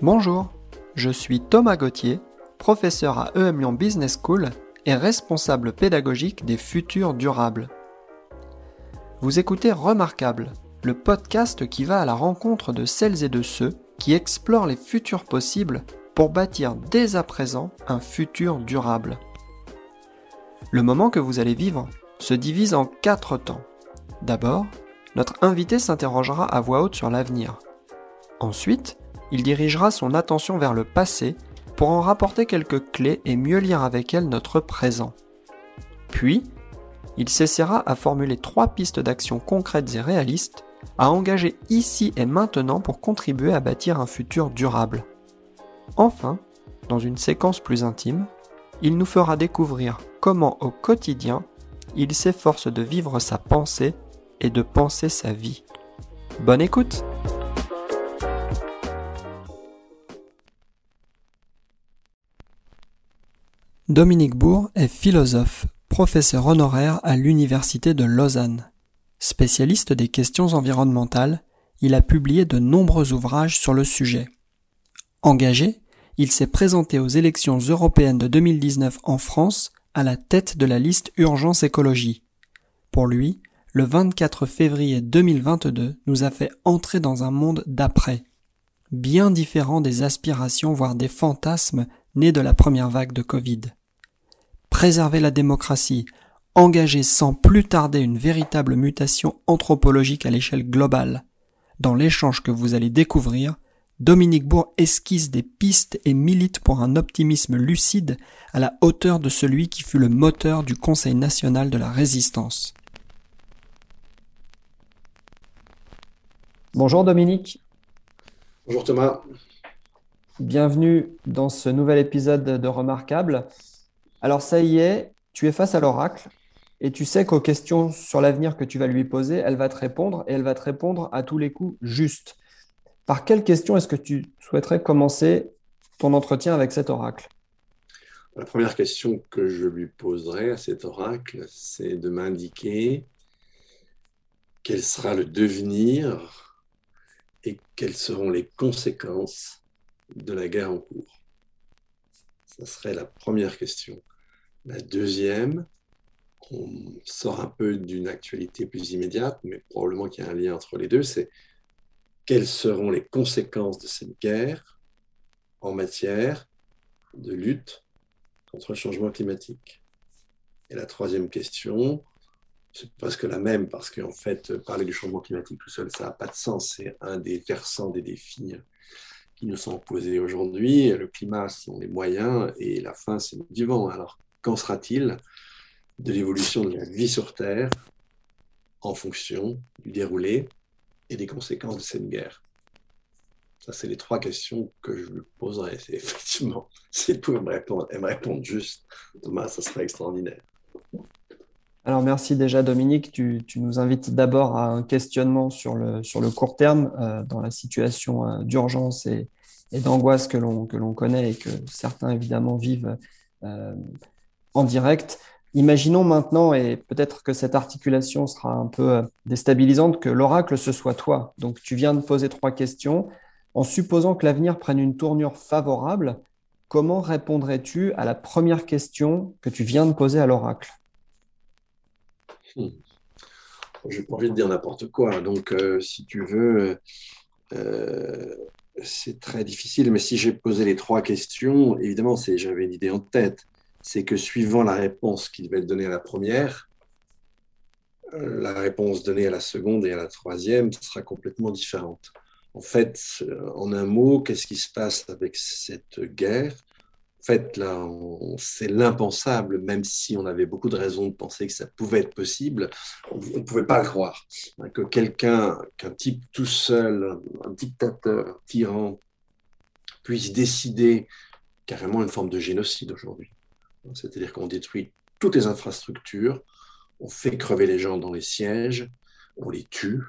Bonjour, je suis Thomas Gauthier, professeur à EM Lyon Business School et responsable pédagogique des futurs durables. Vous écoutez Remarquable, le podcast qui va à la rencontre de celles et de ceux qui explorent les futurs possibles pour bâtir dès à présent un futur durable. Le moment que vous allez vivre se divise en quatre temps. D'abord, notre invité s'interrogera à voix haute sur l'avenir. Ensuite, il dirigera son attention vers le passé pour en rapporter quelques clés et mieux lire avec elles notre présent. Puis, il s'essaiera à formuler trois pistes d'action concrètes et réalistes à engager ici et maintenant pour contribuer à bâtir un futur durable. Enfin, dans une séquence plus intime, il nous fera découvrir comment au quotidien il s'efforce de vivre sa pensée et de penser sa vie. Bonne écoute Dominique Bourg est philosophe, professeur honoraire à l'Université de Lausanne. Spécialiste des questions environnementales, il a publié de nombreux ouvrages sur le sujet. Engagé, il s'est présenté aux élections européennes de 2019 en France à la tête de la liste Urgence Écologie. Pour lui, le 24 février 2022 nous a fait entrer dans un monde d'après, bien différent des aspirations voire des fantasmes nés de la première vague de Covid préserver la démocratie, engager sans plus tarder une véritable mutation anthropologique à l'échelle globale. Dans l'échange que vous allez découvrir, Dominique Bourg esquisse des pistes et milite pour un optimisme lucide à la hauteur de celui qui fut le moteur du Conseil national de la résistance. Bonjour Dominique. Bonjour Thomas. Bienvenue dans ce nouvel épisode de Remarquable. Alors ça y est, tu es face à l'oracle et tu sais qu'aux questions sur l'avenir que tu vas lui poser, elle va te répondre et elle va te répondre à tous les coups juste. Par quelle question est-ce que tu souhaiterais commencer ton entretien avec cet oracle? La première question que je lui poserai à cet oracle, c'est de m'indiquer quel sera le devenir et quelles seront les conséquences de la guerre en cours. Ça serait la première question. La deuxième, on sort un peu d'une actualité plus immédiate, mais probablement qu'il y a un lien entre les deux, c'est quelles seront les conséquences de cette guerre en matière de lutte contre le changement climatique? Et la troisième question, c'est presque la même, parce qu'en fait, parler du changement climatique tout seul, ça n'a pas de sens. C'est un des versants des défis qui nous sont posés aujourd'hui. Le climat sont les moyens et la fin, c'est le vivant. Alors, qu'en sera-t-il de l'évolution de la vie sur Terre en fonction du déroulé et des conséquences de cette guerre? Ça, c'est les trois questions que je lui poserai. Effectivement, si elle pouvait me répondre, elle me répondre juste, Thomas, ça serait extraordinaire. Alors merci déjà Dominique, tu, nous invites d'abord à un questionnement sur le, sur le court terme euh, dans la situation euh, d'urgence et, d'angoisse que l'on connaît et que certains évidemment vivent euh, en direct. Imaginons maintenant, et peut-être que cette articulation sera un peu déstabilisante, que l'oracle ce soit toi. Donc tu viens de poser trois questions. En supposant que l'avenir prenne une tournure favorable, comment répondrais-tu à la première question que tu viens de poser à l'oracle? Hmm. Je n'ai pas envie de dire n'importe quoi. Donc, euh, si tu veux, euh, c'est très difficile. Mais si j'ai posé les trois questions, évidemment, j'avais une idée en tête. C'est que suivant la réponse qui va être donnée à la première, euh, la réponse donnée à la seconde et à la troisième sera complètement différente. En fait, en un mot, qu'est-ce qui se passe avec cette guerre? En fait, là, c'est l'impensable, même si on avait beaucoup de raisons de penser que ça pouvait être possible, on ne pouvait pas le croire. Hein, que quelqu'un, qu'un type tout seul, un dictateur, un tyran, puisse décider carrément une forme de génocide aujourd'hui. C'est-à-dire qu'on détruit toutes les infrastructures, on fait crever les gens dans les sièges, on les tue,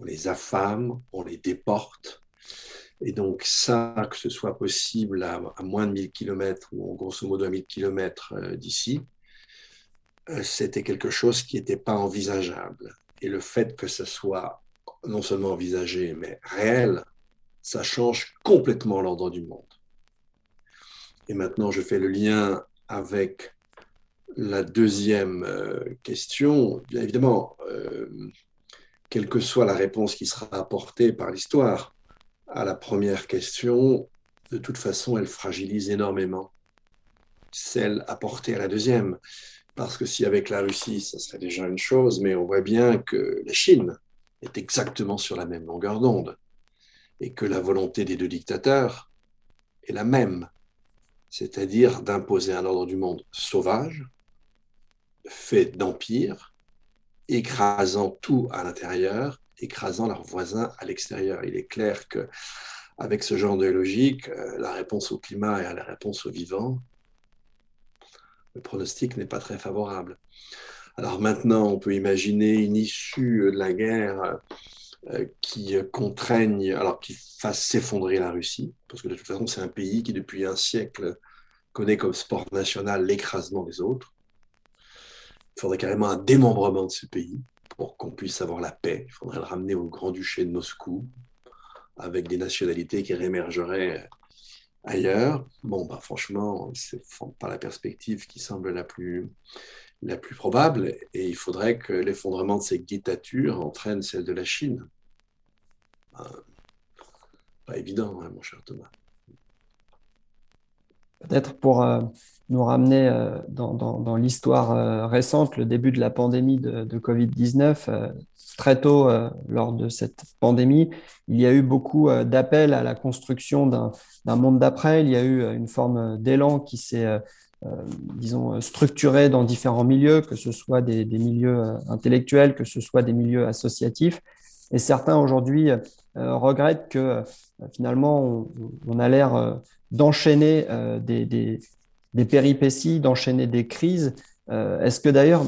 on les affame, on les déporte. Et donc ça, que ce soit possible à, moins de 1000 km ou grosso modo à 1000 km euh, d'ici, euh, c'était quelque chose qui n'était pas envisageable. Et le fait que ce soit non seulement envisagé, mais réel, ça change complètement l'ordre du monde. Et maintenant, je fais le lien avec la deuxième euh, question. Bien évidemment, euh, quelle que soit la réponse qui sera apportée par l'histoire à la première question, de toute façon, elle fragilise énormément celle apportée à la deuxième. Parce que si avec la Russie, ça serait déjà une chose, mais on voit bien que la Chine est exactement sur la même longueur d'onde et que la volonté des deux dictateurs est la même, c'est-à-dire d'imposer un ordre du monde sauvage, fait d'empire, écrasant tout à l'intérieur, écrasant leurs voisins à l'extérieur. Il est clair que avec ce genre de logique, euh, la réponse au climat et la réponse au vivant, le pronostic n'est pas très favorable. Alors maintenant, on peut imaginer une issue de la guerre euh, qui contraigne, alors qui fasse s'effondrer la Russie, parce que de toute façon, c'est un pays qui, depuis un siècle, connaît comme sport national l'écrasement des autres. Il faudrait carrément un démembrement de ce pays pour qu'on puisse avoir la paix. Il faudrait le ramener au Grand-Duché de Moscou, avec des nationalités qui réémergeraient ailleurs. Bon, bah, franchement, ce n'est pas la perspective qui semble la plus, la plus probable. Et il faudrait que l'effondrement de cette dictature entraîne celle de la Chine. Bah, pas évident, hein, mon cher Thomas. Peut-être pour euh, nous ramener euh, dans, l'histoire euh, récente, le début de la pandémie de Covid-19, très tôt lors de cette pandémie, il y a eu beaucoup d'appels à la construction d'un monde d'après. Il y a eu une forme d'élan qui s'est, disons, structuré dans différents milieux, que ce soit des, milieux intellectuels, que ce soit des milieux associatifs. Et certains aujourd'hui regrettent que finalement on, a l'air d'enchaîner euh, des, des, péripéties, d'enchaîner des crises. Euh, est-ce que d'ailleurs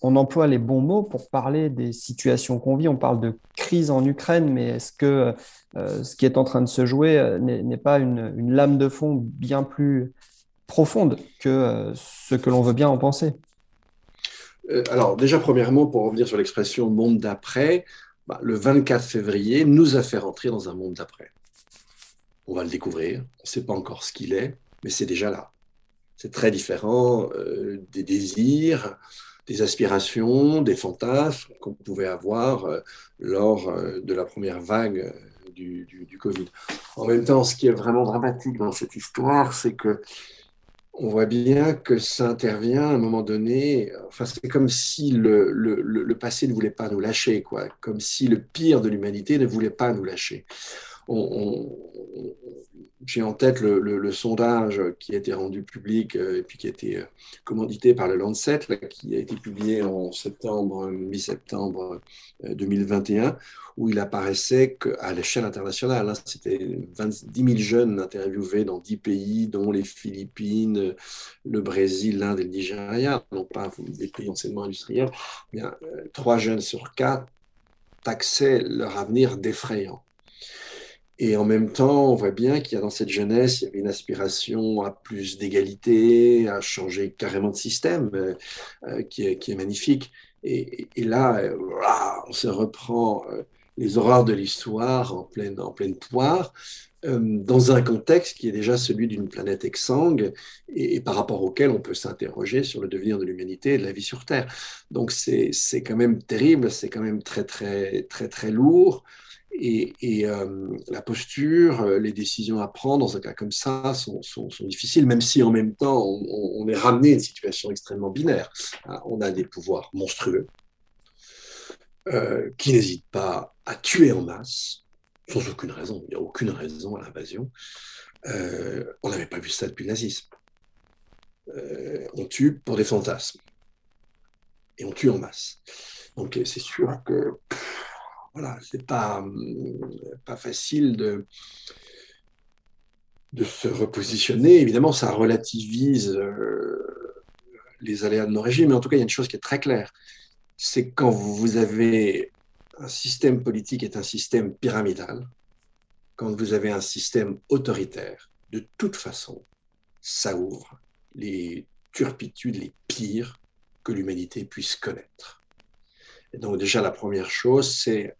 on emploie les bons mots pour parler des situations qu'on vit? On parle de crise en Ukraine, mais est-ce que euh, ce qui est en train de se jouer n'est pas une, lame de fond bien plus profonde que ce que l'on veut bien en penser Alors déjà, premièrement, pour revenir sur l'expression monde d'après, bah, le 24 février nous a fait rentrer dans un monde d'après. On va le découvrir. On ne sait pas encore ce qu'il est, mais c'est déjà là. C'est très différent euh, des désirs, des aspirations, des fantasmes qu'on pouvait avoir euh, lors euh, de la première vague du, Covid. En même temps, ce qui est vraiment dramatique dans cette histoire, c'est que on voit bien que ça intervient à un moment donné. Enfin, c'est comme si le, le, le, passé ne voulait pas nous lâcher, quoi. Comme si le pire de l'humanité ne voulait pas nous lâcher j'ai en tête le, sondage qui a été rendu public euh, et puis qui a été euh, commandité par le Lancet, qui a été publié en septembre, mi-septembre 2021, euh, où il apparaissait qu'à l'échelle internationale, hein, c'était 10 000 jeunes interviewés dans 10 pays, dont les Philippines, le Brésil, l'Inde et le Nigeria, non pas des pays anciennement industriels, bien, 3 jeunes sur 4 taxaient leur avenir d'effrayant. Et en même temps, on voit bien qu'il y a dans cette jeunesse, il y avait une aspiration à plus d'égalité, à changer carrément de système, euh, euh, qui, est, magnifique. Et, là, euh, on se reprend les horreurs de l'histoire en pleine, en pleine poire, dans un contexte qui est déjà celui d'une planète exsangue et, et, par rapport auquel on peut s'interroger sur le devenir de l'humanité et de la vie sur Terre. Donc c'est quand même terrible, c'est quand même très, très, très, très lourd. Et, euh, la posture, euh, les décisions à prendre dans un cas comme ça sont, difficiles, même si en même temps on, est ramené à une situation extrêmement binaire. Hein, on a des pouvoirs monstrueux euh, qui n'hésitent pas à tuer en masse, sans aucune raison. Il n'y a aucune raison à l'invasion. on n'avait pas vu ça depuis le nazisme. on tue pour des fantasmes. Et on tue en masse. Donc c'est sûr que voilà, c'est pas, pas facile de, de se repositionner. Évidemment, ça relativise euh, les aléas de nos régimes, mais en tout cas, il y a une chose qui est très claire. C'est quand vous avez un système politique est un système pyramidal, quand vous avez un système autoritaire, de toute façon, ça ouvre les turpitudes les pires que l'humanité puisse connaître. Et donc déjà, la première chose, c'est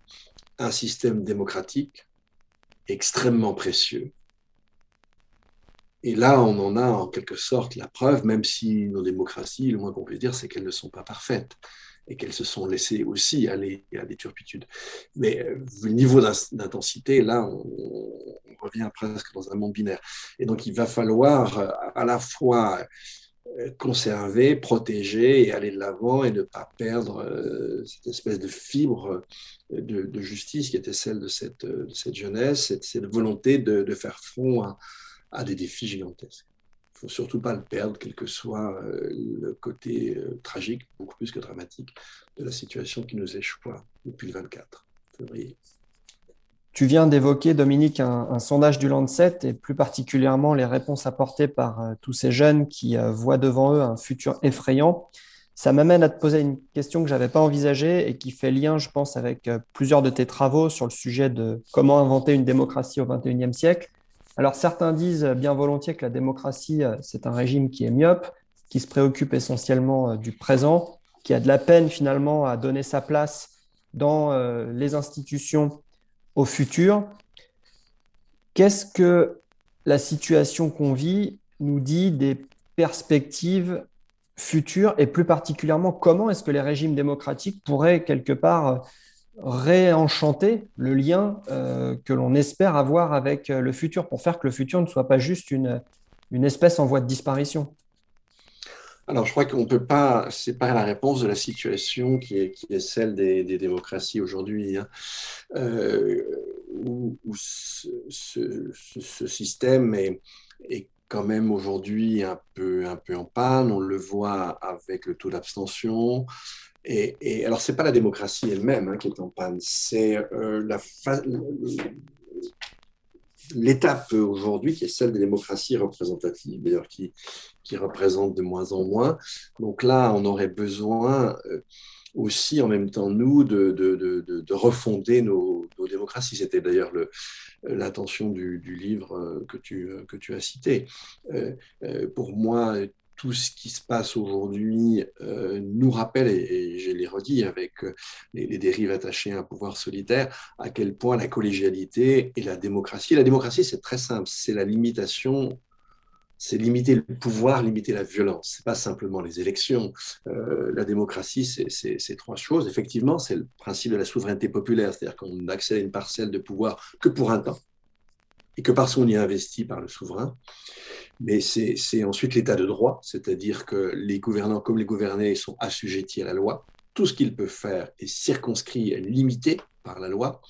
un système démocratique extrêmement précieux. Et là, on en a en quelque sorte la preuve, même si nos démocraties, le moins qu'on peut dire, c'est qu'elles ne sont pas parfaites et qu'elles se sont laissées aussi aller à des turpitudes. Mais euh, le niveau d'intensité, là, on, revient presque dans un monde binaire. Et donc, il va falloir euh, à la fois conserver, protéger et aller de l'avant et ne pas perdre cette espèce de fibre de, justice qui était celle de cette, cette jeunesse, cette, volonté de, faire front à, des défis gigantesques faut surtout pas le perdre, quel que soit euh, le côté euh, tragique, beaucoup plus que dramatique, de la situation qui nous échoue depuis le 24 février. Tu viens d'évoquer, Dominique, un, sondage du Lancet et plus particulièrement les réponses apportées par euh, tous ces jeunes qui voient devant eux un futur effrayant. Ça m'amène à te poser une question que je n'avais pas envisagée et qui fait lien, je pense, avec plusieurs de tes travaux sur le sujet de comment inventer une démocratie au XXIe siècle. Alors certains disent bien volontiers que la démocratie, euh, c'est un régime qui est myope, qui se préoccupe essentiellement euh, du présent, qui a de la peine finalement à donner sa place dans euh, les institutions au futur. Qu'est-ce que la situation qu'on vit nous dit des perspectives futures et plus particulièrement comment est-ce que les régimes démocratiques pourraient quelque part réenchanter le lien euh, que l'on espère avoir avec euh, le futur pour faire que le futur ne soit pas juste une, une espèce en voie de disparition? Alors, je crois qu'on ne peut pas séparer la réponse de la situation qui est, celle des, démocraties aujourd'hui, hein. euh, où, ce, système est, quand même aujourd'hui un peu, en panne. On le voit avec le taux d'abstention, et, alors, ce n'est pas la démocratie elle-même hein, qui est en panne, c'est euh, l'étape aujourd'hui qui est celle des démocraties représentatives, d'ailleurs qui, qui représente de moins en moins. Donc là, on aurait besoin euh, aussi en même temps, nous, de, de, de, de refonder nos, démocraties. C'était d'ailleurs l'intention du, livre euh, que tu, que tu as cité. Euh, pour moi, tout ce qui se passe aujourd'hui euh, nous rappelle, et, je l'ai redit avec euh, les, dérives attachées à un pouvoir solitaire, à quel point la collégialité et la démocratie, la démocratie c'est très simple, c'est la limitation, c'est limiter le pouvoir, limiter la violence, c'est pas simplement les élections. Euh, la démocratie c'est trois choses. Effectivement, c'est le principe de la souveraineté populaire, c'est-à-dire qu'on accède à une parcelle de pouvoir que pour un temps et que parce qu'on y investit par le souverain. Mais c'est ensuite l'état de droit, c'est-à-dire que les gouvernants comme les gouvernés sont assujettis à la loi. Tout ce qu'ils peuvent faire est circonscrit, limité par la loi.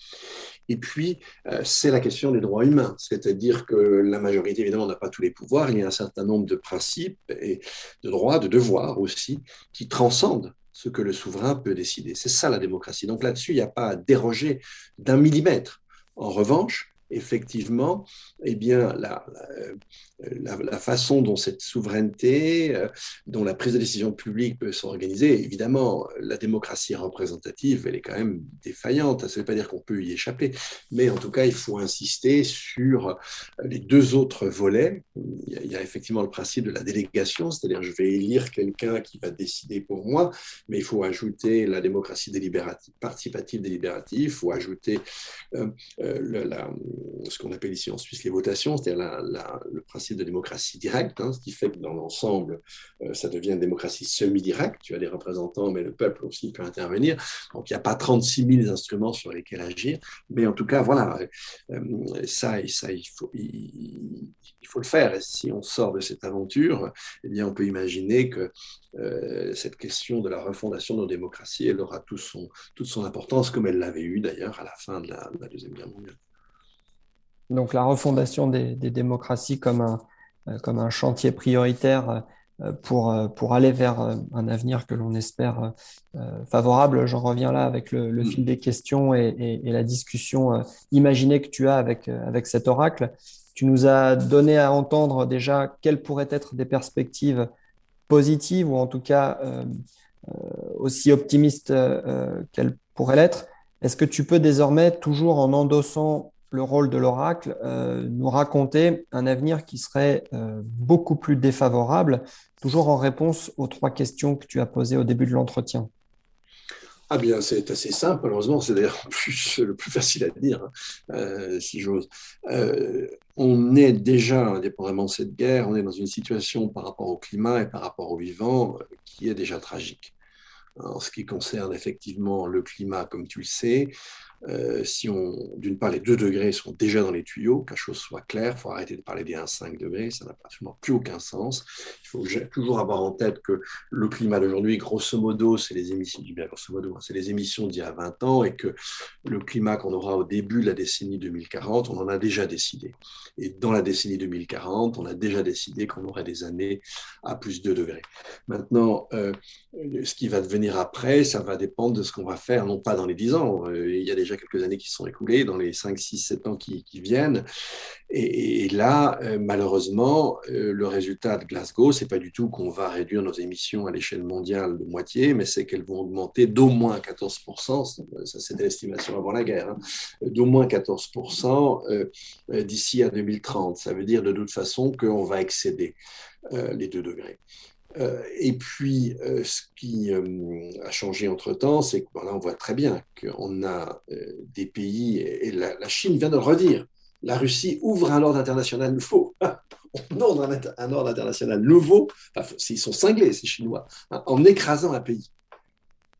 Et puis, euh, c'est la question des droits humains, c'est-à-dire que la majorité, évidemment, n'a pas tous les pouvoirs, il y a un certain nombre de principes et de droits, de devoirs aussi, qui transcendent ce que le souverain peut décider. C'est ça la démocratie. Donc là-dessus, il n'y a pas à déroger d'un millimètre. En revanche, effectivement, eh bien, la, la, façon dont cette souveraineté, euh, dont la prise de décision publique peut s'organiser, évidemment, la démocratie représentative, elle est quand même défaillante. Ça ne veut pas dire qu'on peut y échapper, mais en tout cas, il faut insister sur les deux autres volets. Il y a, effectivement le principe de la délégation, c'est-à-dire je vais élire quelqu'un qui va décider pour moi, mais il faut ajouter la démocratie délibérative, participative délibérative, il faut ajouter euh, euh, la, ce qu'on appelle ici en Suisse les votations, c'est-à-dire le principe de démocratie directe, hein, ce qui fait que dans l'ensemble, euh, ça devient une démocratie semi-directe. Tu as des représentants, mais le peuple aussi peut intervenir. Donc, il n'y a pas 36 000 instruments sur lesquels agir. Mais en tout cas, voilà, euh, ça, ça il, faut, le faire. Et si on sort de cette aventure, eh bien, on peut imaginer que euh, cette question de la refondation de nos démocraties, elle aura tout son, toute son importance, comme elle l'avait eu d'ailleurs à la fin de la Deuxième Guerre mondiale donc la refondation des, démocraties comme un, euh, comme un chantier prioritaire euh, pour, euh, pour aller vers un avenir que l'on espère favorable. J'en reviens là avec le, mm. fil des questions et, la discussion imaginée que tu as avec, avec cet oracle. Tu nous as donné à entendre déjà quelles pourraient être des perspectives positives ou en tout cas aussi optimistes qu'elles pourraient l'être. Est-ce que tu peux désormais, toujours en endossant le rôle de l'oracle, euh, nous raconter un avenir qui serait euh, beaucoup plus défavorable, toujours en réponse aux trois questions que tu as posées au début de l'entretien. ah bien, c'est assez simple, malheureusement, c'est d'ailleurs le plus facile à dire, hein, euh, si j'ose. On est déjà, indépendamment de cette guerre, on est dans une situation par rapport au climat et par rapport au vivant qui est déjà tragique. En ce qui concerne effectivement le climat, comme tu le sais, euh, si on, d'une part, les 2 degrés sont déjà dans les tuyaux, que la chose soit claire, il faut arrêter de parler des 1,5 degrés, ça n'a absolument plus aucun sens. Il faut toujours avoir en tête que le climat d'aujourd'hui, grosso modo, c'est les émissions, bien grosso modo, hein, c'est les émissions d'il y a 20 ans, et que le climat qu'on aura au début de la décennie 2040, on en a déjà décidé. Et dans la décennie 2040, on a déjà décidé qu'on aurait des années à plus de 2 degrés. Maintenant, euh, ce qui va devenir après, ça va dépendre de ce qu'on va faire, non pas dans les 10 ans. Euh, il y a déjà quelques années qui sont écoulées, dans les 5, 6, 7 ans qui, viennent. Et, là, euh, malheureusement, euh, le résultat de Glasgow, c'est pas du tout qu'on va réduire nos émissions à l'échelle mondiale de moitié, mais c'est qu'elles vont augmenter d'au moins 14%, ça c'était l'estimation avant la guerre, hein, d'au moins 14% d'ici à 2030. Ça veut dire de toute façon qu'on va excéder les 2 degrés. Euh, et puis, euh, ce qui euh, a changé entre-temps, c'est que là, on voit très bien qu'on a des pays, et, la, Chine vient de le redire, la Russie ouvre un ordre international nouveau. on ouvre un, ordre international nouveau, enfin, ils sont cinglés, ces Chinois, hein, en écrasant un pays.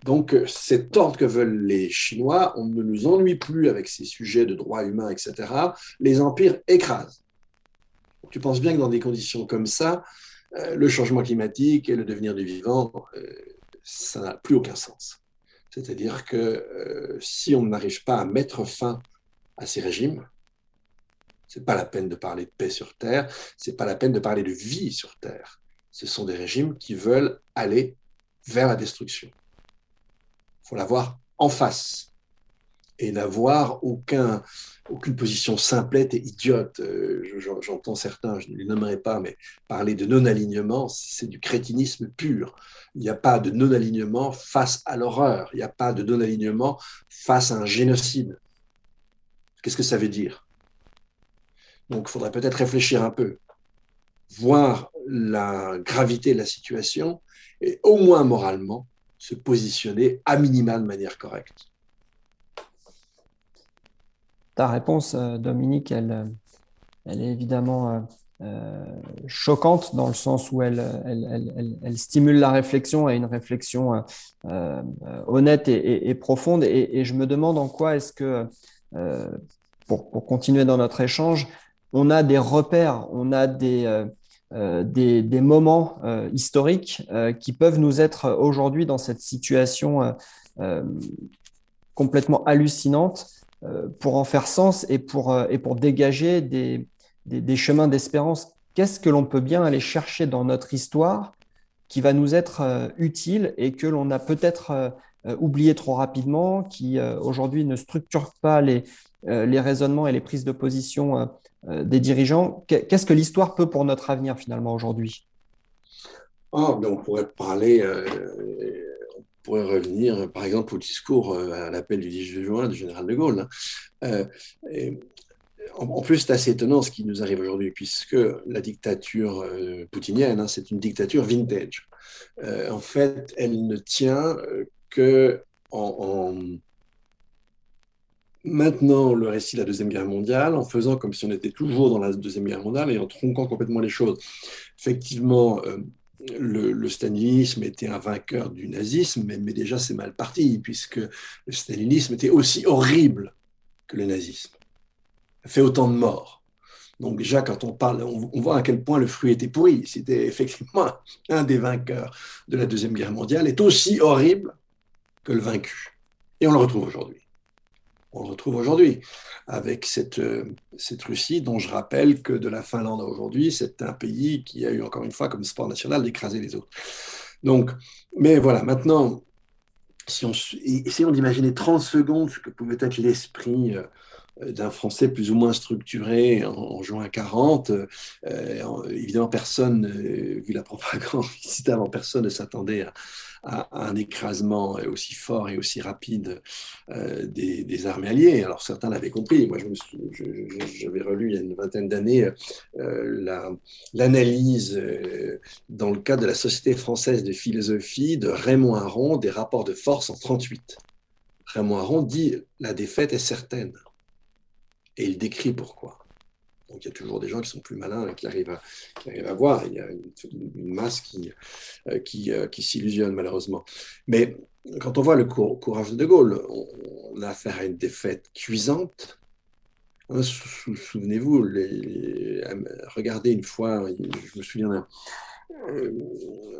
Donc, cet ordre que veulent les Chinois, on ne nous ennuie plus avec ces sujets de droits humains, etc. Les empires écrasent. Tu penses bien que dans des conditions comme ça, le changement climatique et le devenir du vivant, euh, ça n'a plus aucun sens. C'est-à-dire que euh, si on n'arrive pas à mettre fin à ces régimes, c'est pas la peine de parler de paix sur Terre, c'est pas la peine de parler de vie sur Terre. Ce sont des régimes qui veulent aller vers la destruction. Il faut la voir en face et n'avoir aucun, aucune position simplette et idiote. Euh, j'entends certains, je ne les nommerai pas, mais parler de non-alignement, c'est du crétinisme pur. Il n'y a pas de non-alignement face à l'horreur, il n'y a pas de non-alignement face à un génocide. Qu'est-ce que ça veut dire? Donc il faudrait peut-être réfléchir un peu, voir la gravité de la situation et au moins moralement se positionner à minima de manière correcte ta réponse, euh, Dominique, elle, euh, elle est évidemment euh, choquante dans le sens où elle, stimule la réflexion et une réflexion honnête et, profonde. Et, je me demande en quoi est-ce que, pour, continuer dans notre échange, on a des repères, on a des, moments historiques qui peuvent nous être aujourd'hui dans cette situation complètement hallucinante pour en faire sens et pour, euh, et pour dégager des, des, chemins d'espérance. Qu'est-ce que l'on peut bien aller chercher dans notre histoire qui va nous être euh, utile et que l'on a peut-être oublié trop rapidement, qui aujourd'hui ne structure pas les, les raisonnements et les prises de position des dirigeants? Qu'est-ce que l'histoire peut pour notre avenir finalement aujourd'hui? Oh, On pourrait parler pourrait revenir, par exemple, au discours euh, à l'appel du 10 juin du général de Gaulle. Hein. Euh, en plus, c'est assez étonnant ce qui nous arrive aujourd'hui, puisque la dictature euh, poutinienne, hein, c'est une dictature vintage. en fait, elle ne tient que en, maintenant le récit de la Deuxième Guerre mondiale, en faisant comme si on était toujours dans la Deuxième Guerre mondiale et en tronquant complètement les choses. Effectivement, le, stalinisme était un vainqueur du nazisme, mais, déjà c'est mal parti, puisque le stalinisme était aussi horrible que le nazisme, fait autant de morts. Donc déjà, quand on parle, on, voit à quel point le fruit était pourri. C'était effectivement un des vainqueurs de la Deuxième Guerre mondiale, est aussi horrible que le vaincu. Et on le retrouve aujourd'hui on le retrouve aujourd'hui avec cette, euh, cette Russie dont je rappelle que de la Finlande à aujourd'hui, c'est un pays qui a eu encore une fois comme sport national d'écraser les autres. Donc, mais voilà, maintenant, si on, essayons d'imaginer 30 secondes ce que pouvait être l'esprit euh, d'un Français plus ou moins structuré en, juin 40. évidemment, personne, vu la propagande avant personne ne s'attendait à, à, un écrasement aussi fort et aussi rapide euh, des, armées alliées. Alors certains l'avaient compris. Moi, j'avais relu il y a une vingtaine d'années euh, l'analyse euh, dans le cadre de la Société française de philosophie de Raymond Aron des rapports de force en 38. Raymond Aron dit la défaite est certaine. Et il décrit pourquoi. Donc il y a toujours des gens qui sont plus malins et qui arrivent à, voir. Il y a une, masse qui, euh, euh, qui s'illusionne malheureusement. Mais quand on voit le courage de De Gaulle, on, a affaire à une défaite cuisante. Hein, souvenez-vous, regardez une fois, je me souviens d'un euh,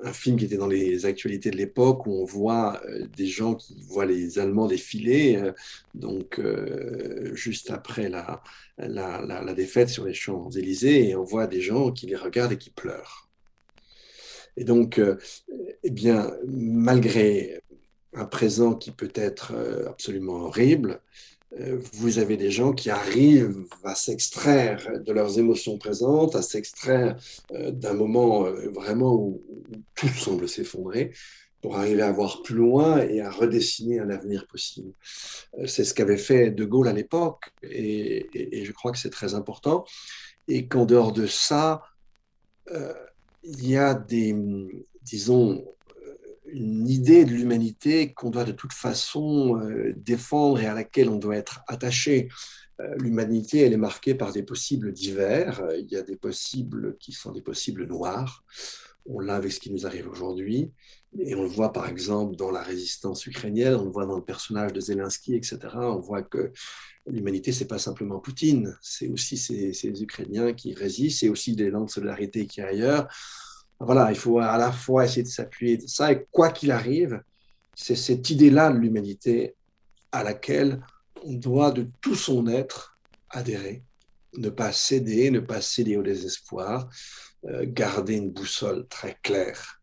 un film qui était dans les actualités de l'époque où on voit euh, des gens qui voient les Allemands défiler, euh, donc juste après la, la, la, défaite sur les Champs-Élysées, et on voit des gens qui les regardent et qui pleurent. Et donc, eh bien, malgré un présent qui peut être absolument horrible, euh, vous avez des gens qui arrivent à s'extraire de leurs émotions présentes, à s'extraire euh, d'un moment euh, vraiment où, tout semble s'effondrer pour arriver à voir plus loin et à redessiner un avenir possible. C'est ce qu'avait fait De Gaulle à l'époque et, je crois que c'est très important. Et qu'en dehors de ça, il y a des, disons, une idée de l'humanité qu'on doit de toute façon euh, défendre et à laquelle on doit être attaché. Euh, l'humanité, elle est marquée par des possibles divers. Il y a des possibles qui sont des possibles noirs. On l'a avec ce qui nous arrive aujourd'hui. Et on le voit par exemple dans la résistance ukrainienne, on le voit dans le personnage de Zelensky, etc. On voit que l'humanité, c'est pas simplement Poutine, c'est aussi ces, Ukrainiens qui résistent, c'est aussi des langues de solidarité qui ailleurs voilà, il faut à la fois essayer de s'appuyer sur ça, et quoi qu'il arrive, c'est cette idée-là de l'humanité à laquelle on doit de tout son être adhérer, ne pas céder, ne pas céder au désespoir, euh, garder une boussole très claire.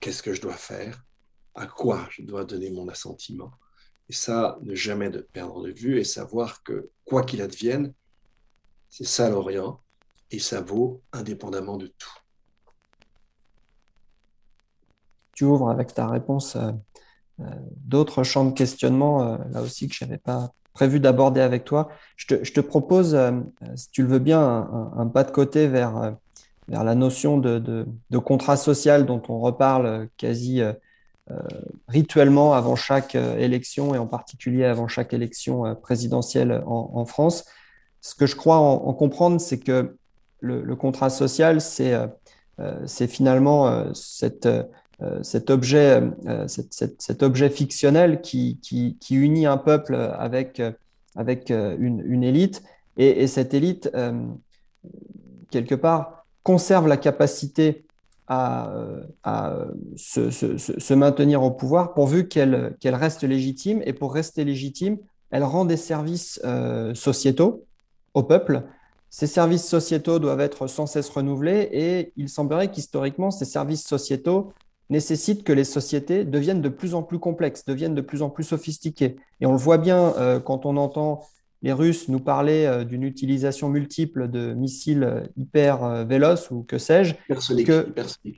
Qu'est-ce que je dois faire? À quoi je dois donner mon assentiment? Et ça, ne jamais de perdre de vue et savoir que quoi qu'il advienne, c'est ça l'Orient et ça vaut indépendamment de tout. Tu ouvres avec ta réponse euh, euh, d'autres champs de questionnement, euh, là aussi, que je n'avais pas prévu d'aborder avec toi. Je te, propose, si tu le veux bien, un, pas de côté vers, vers la notion de, contrat social dont on reparle quasi rituellement avant chaque élection et en particulier avant chaque élection présidentielle en, France. Ce que je crois en, comprendre, c'est que le, contrat social, c'est finalement cette, euh, cet, objet, euh, cet, objet fictionnel qui, unit un peuple avec, euh, une, élite. Et, cette élite, quelque part, conserve la capacité à, se, maintenir au pouvoir pourvu qu'elle reste légitime. Et pour rester légitime, elle rend des services sociétaux au peuple. Ces services sociétaux doivent être sans cesse renouvelés et il semblerait qu'historiquement, ces services sociétaux nécessite que les sociétés deviennent de plus en plus complexes, deviennent de plus en plus sophistiquées. Et on le voit bien euh, quand on entend les Russes nous parler euh, d'une utilisation multiple de missiles euh, hyper véloces ou que sais-je,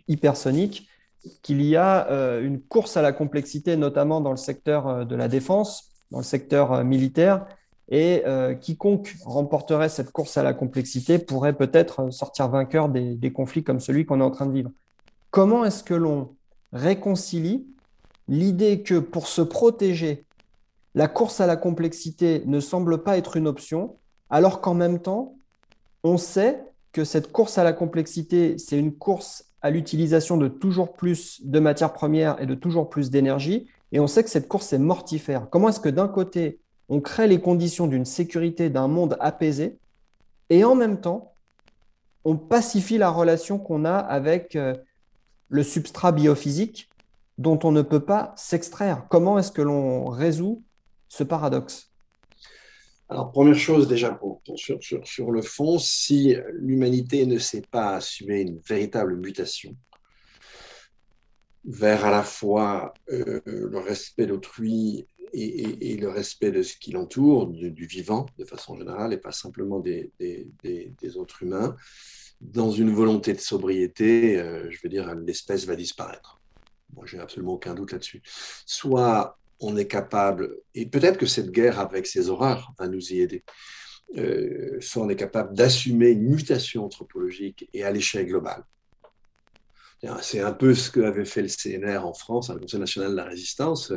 hypersoniques, qu'il y a une course à la complexité, notamment dans le secteur de la défense, dans le secteur militaire, et quiconque remporterait cette course à la complexité pourrait peut-être sortir vainqueur des conflits comme celui qu'on est en train de vivre. Comment est-ce que l'on réconcilie l'idée que pour se protéger, la course à la complexité ne semble pas être une option, alors qu'en même temps, on sait que cette course à la complexité, c'est une course à l'utilisation de toujours plus de matières premières et de toujours plus d'énergie, et on sait que cette course est mortifère. Comment est-ce que d'un côté, on crée les conditions d'une sécurité, d'un monde apaisé, et en même temps, on pacifie la relation qu'on a avec euh, le substrat biophysique dont on ne peut pas s'extraire. Comment est-ce que l'on résout ce paradoxe? Alors, première chose déjà sur, le fond, si l'humanité ne sait pas assumer une véritable mutation vers à la fois euh, le respect d'autrui et, le respect de ce qui l'entoure, du, vivant de façon générale, et pas simplement des, des, autres humains, dans une volonté de sobriété, euh, je veux dire, l'espèce va disparaître. Moi, j'ai absolument aucun doute là-dessus. Soit on est capable, et peut-être que cette guerre avec ses horreurs va nous y aider, euh, soit on est capable d'assumer une mutation anthropologique et à l'échelle globale. C'est un peu ce qu'avait fait le CNR en France, le Conseil national de la résistance.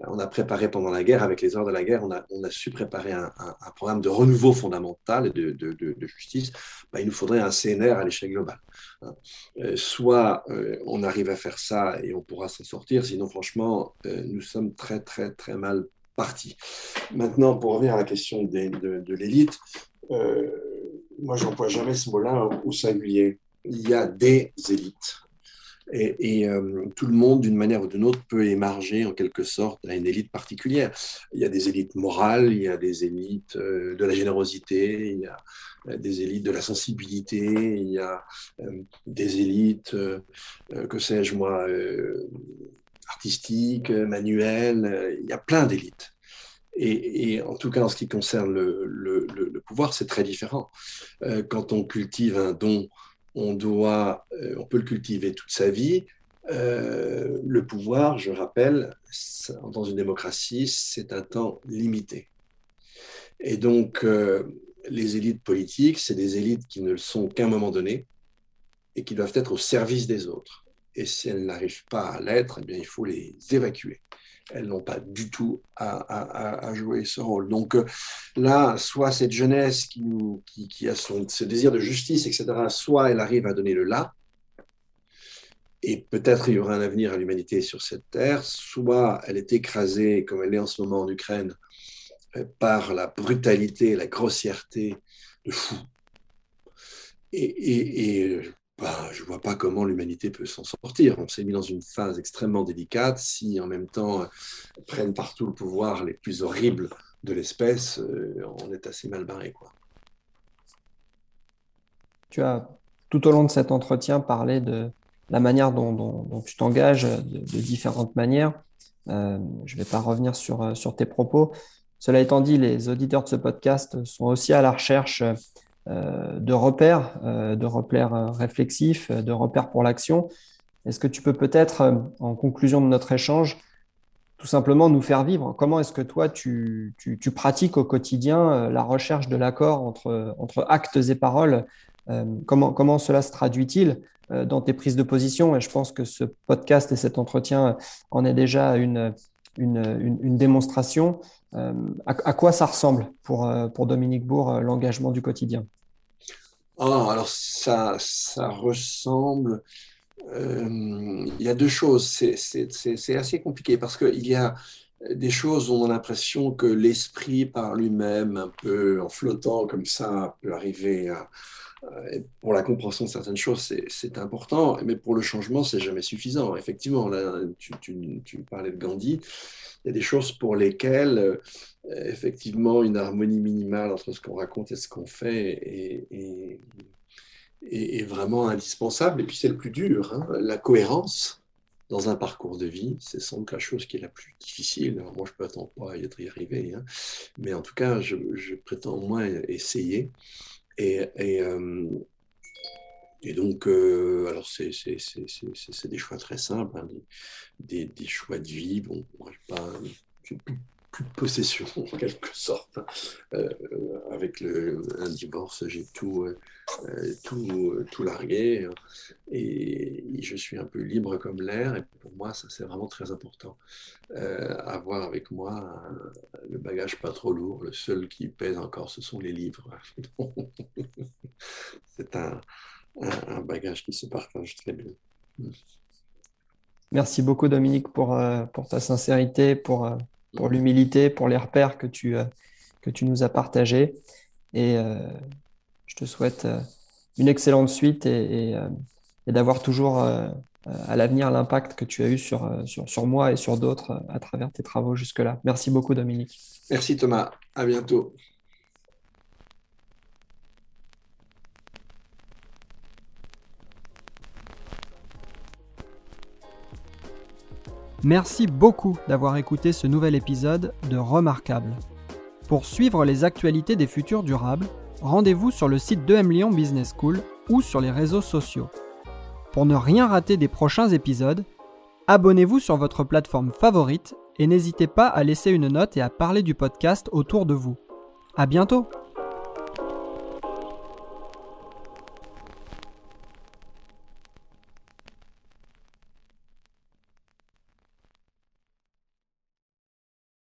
On a préparé pendant la guerre, avec les heures de la guerre, on a, su préparer un, programme de renouveau fondamental et de, justice. Ben, il nous faudrait un CNR à l'échelle globale. Hein. Euh, soit euh, on arrive à faire ça et on pourra s'en sortir, sinon franchement, euh, nous sommes très très très mal partis. Maintenant, pour revenir à la question de, l'élite, moi j'emploie jamais ce mot-là au singulier. Il y a des élites et, euh, tout le monde, d'une manière ou d'une autre, peut émarger en quelque sorte à une élite particulière. Il y a des élites morales, il y a des élites euh, de la générosité, il y a euh, des élites de la sensibilité, il y a des élites, que sais-je moi, artistiques, manuelles, il y a plein d'élites. Et, en tout cas, en ce qui concerne le, le pouvoir, c'est très différent. quand on cultive un don on doit, euh, on peut le cultiver toute sa vie. Euh, le pouvoir, je rappelle, dans une démocratie, c'est un temps limité. Et donc, euh, les élites politiques, c'est des élites qui ne le sont qu'à un moment donné et qui doivent être au service des autres. Et si elles n'arrivent pas à l'être, eh bien, il faut les évacuer elles n'ont pas du tout à, jouer ce rôle. Donc euh, là, soit cette jeunesse qui, a son, ce désir de justice, etc., soit elle arrive à donner le là, et peut-être il y aura un avenir à l'humanité sur cette terre, soit elle est écrasée, comme elle est en ce moment en Ukraine, euh, par la brutalité, la grossièreté de fous. Et, et, bah, je ne vois pas comment l'humanité peut s'en sortir. On s'est mis dans une phase extrêmement délicate. Si en même temps euh, prennent partout le pouvoir les plus horribles de l'espèce, euh, on est assez mal barré. Quoi. Tu as tout au long de cet entretien parlé de la manière dont, tu t'engages de, différentes manières. Euh, je ne vais pas revenir sur, sur tes propos. Cela étant dit, les auditeurs de ce podcast sont aussi à la recherche de repères, euh, de repères euh, réflexifs, de repères pour l'action. Est-ce que tu peux peut-être, en conclusion de notre échange, tout simplement nous faire vivre? Comment est-ce que toi, tu, pratiques au quotidien la recherche de l'accord entre, actes et paroles? Comment, cela se traduit-il dans tes prises de position? Et je pense que ce podcast et cet entretien en est déjà une, démonstration. Euh, à, quoi ça ressemble pour, euh, pour Dominique Bourg, euh, l'engagement du quotidien? Oh, Alors, ça, ça ressemble. il y a deux choses. C'est assez compliqué parce qu'il y a des choses où on a l'impression que l'esprit par lui-même, un peu en flottant comme ça, peut arriver à, pour la compréhension de certaines choses, c'est important, mais pour le changement, c'est jamais suffisant. Effectivement, là, tu, parlais de Gandhi, il y a des choses pour lesquelles, euh, effectivement, une harmonie minimale entre ce qu'on raconte et ce qu'on fait est, vraiment indispensable. Et puis, c'est le plus dur, hein. la cohérence dans un parcours de vie, c'est sans doute la chose qui est la plus difficile. moi, je ne prétends pas y arriver, hein. mais en tout cas, je prétends au moins essayer. Et, et, euh, et donc, euh, alors c'est des choix très simples, hein, des, des, choix de vie. Bon, moi, je pas plus, de possession en quelque sorte. Hein. Euh, avec le, un divorce, j'ai tout, tout, tout largué hein. et je suis un peu libre comme l'air. Et pour moi, ça c'est vraiment très important. avoir avec moi le bagage pas trop lourd. Le seul qui pèse encore, ce sont les livres. c'est un un, bagage qui se partage très bien. Merci beaucoup Dominique pour, euh, pour ta sincérité, pour, euh, pour l'humilité, pour les repères que tu, euh, que tu nous as partagés. Et je te souhaite une excellente suite et, et, d'avoir toujours à l'avenir l'impact que tu as eu sur, sur, sur moi et sur d'autres à travers tes travaux jusque-là. Merci beaucoup Dominique. Merci Thomas. À bientôt. Merci beaucoup d'avoir écouté ce nouvel épisode de Remarquable. Pour suivre les actualités des futurs durables, rendez-vous sur le site d'EM Lyon Business School ou sur les réseaux sociaux. Pour ne rien rater des prochains épisodes, abonnez-vous sur votre plateforme favorite et n'hésitez pas à laisser une note et à parler du podcast autour de vous. À bientôt!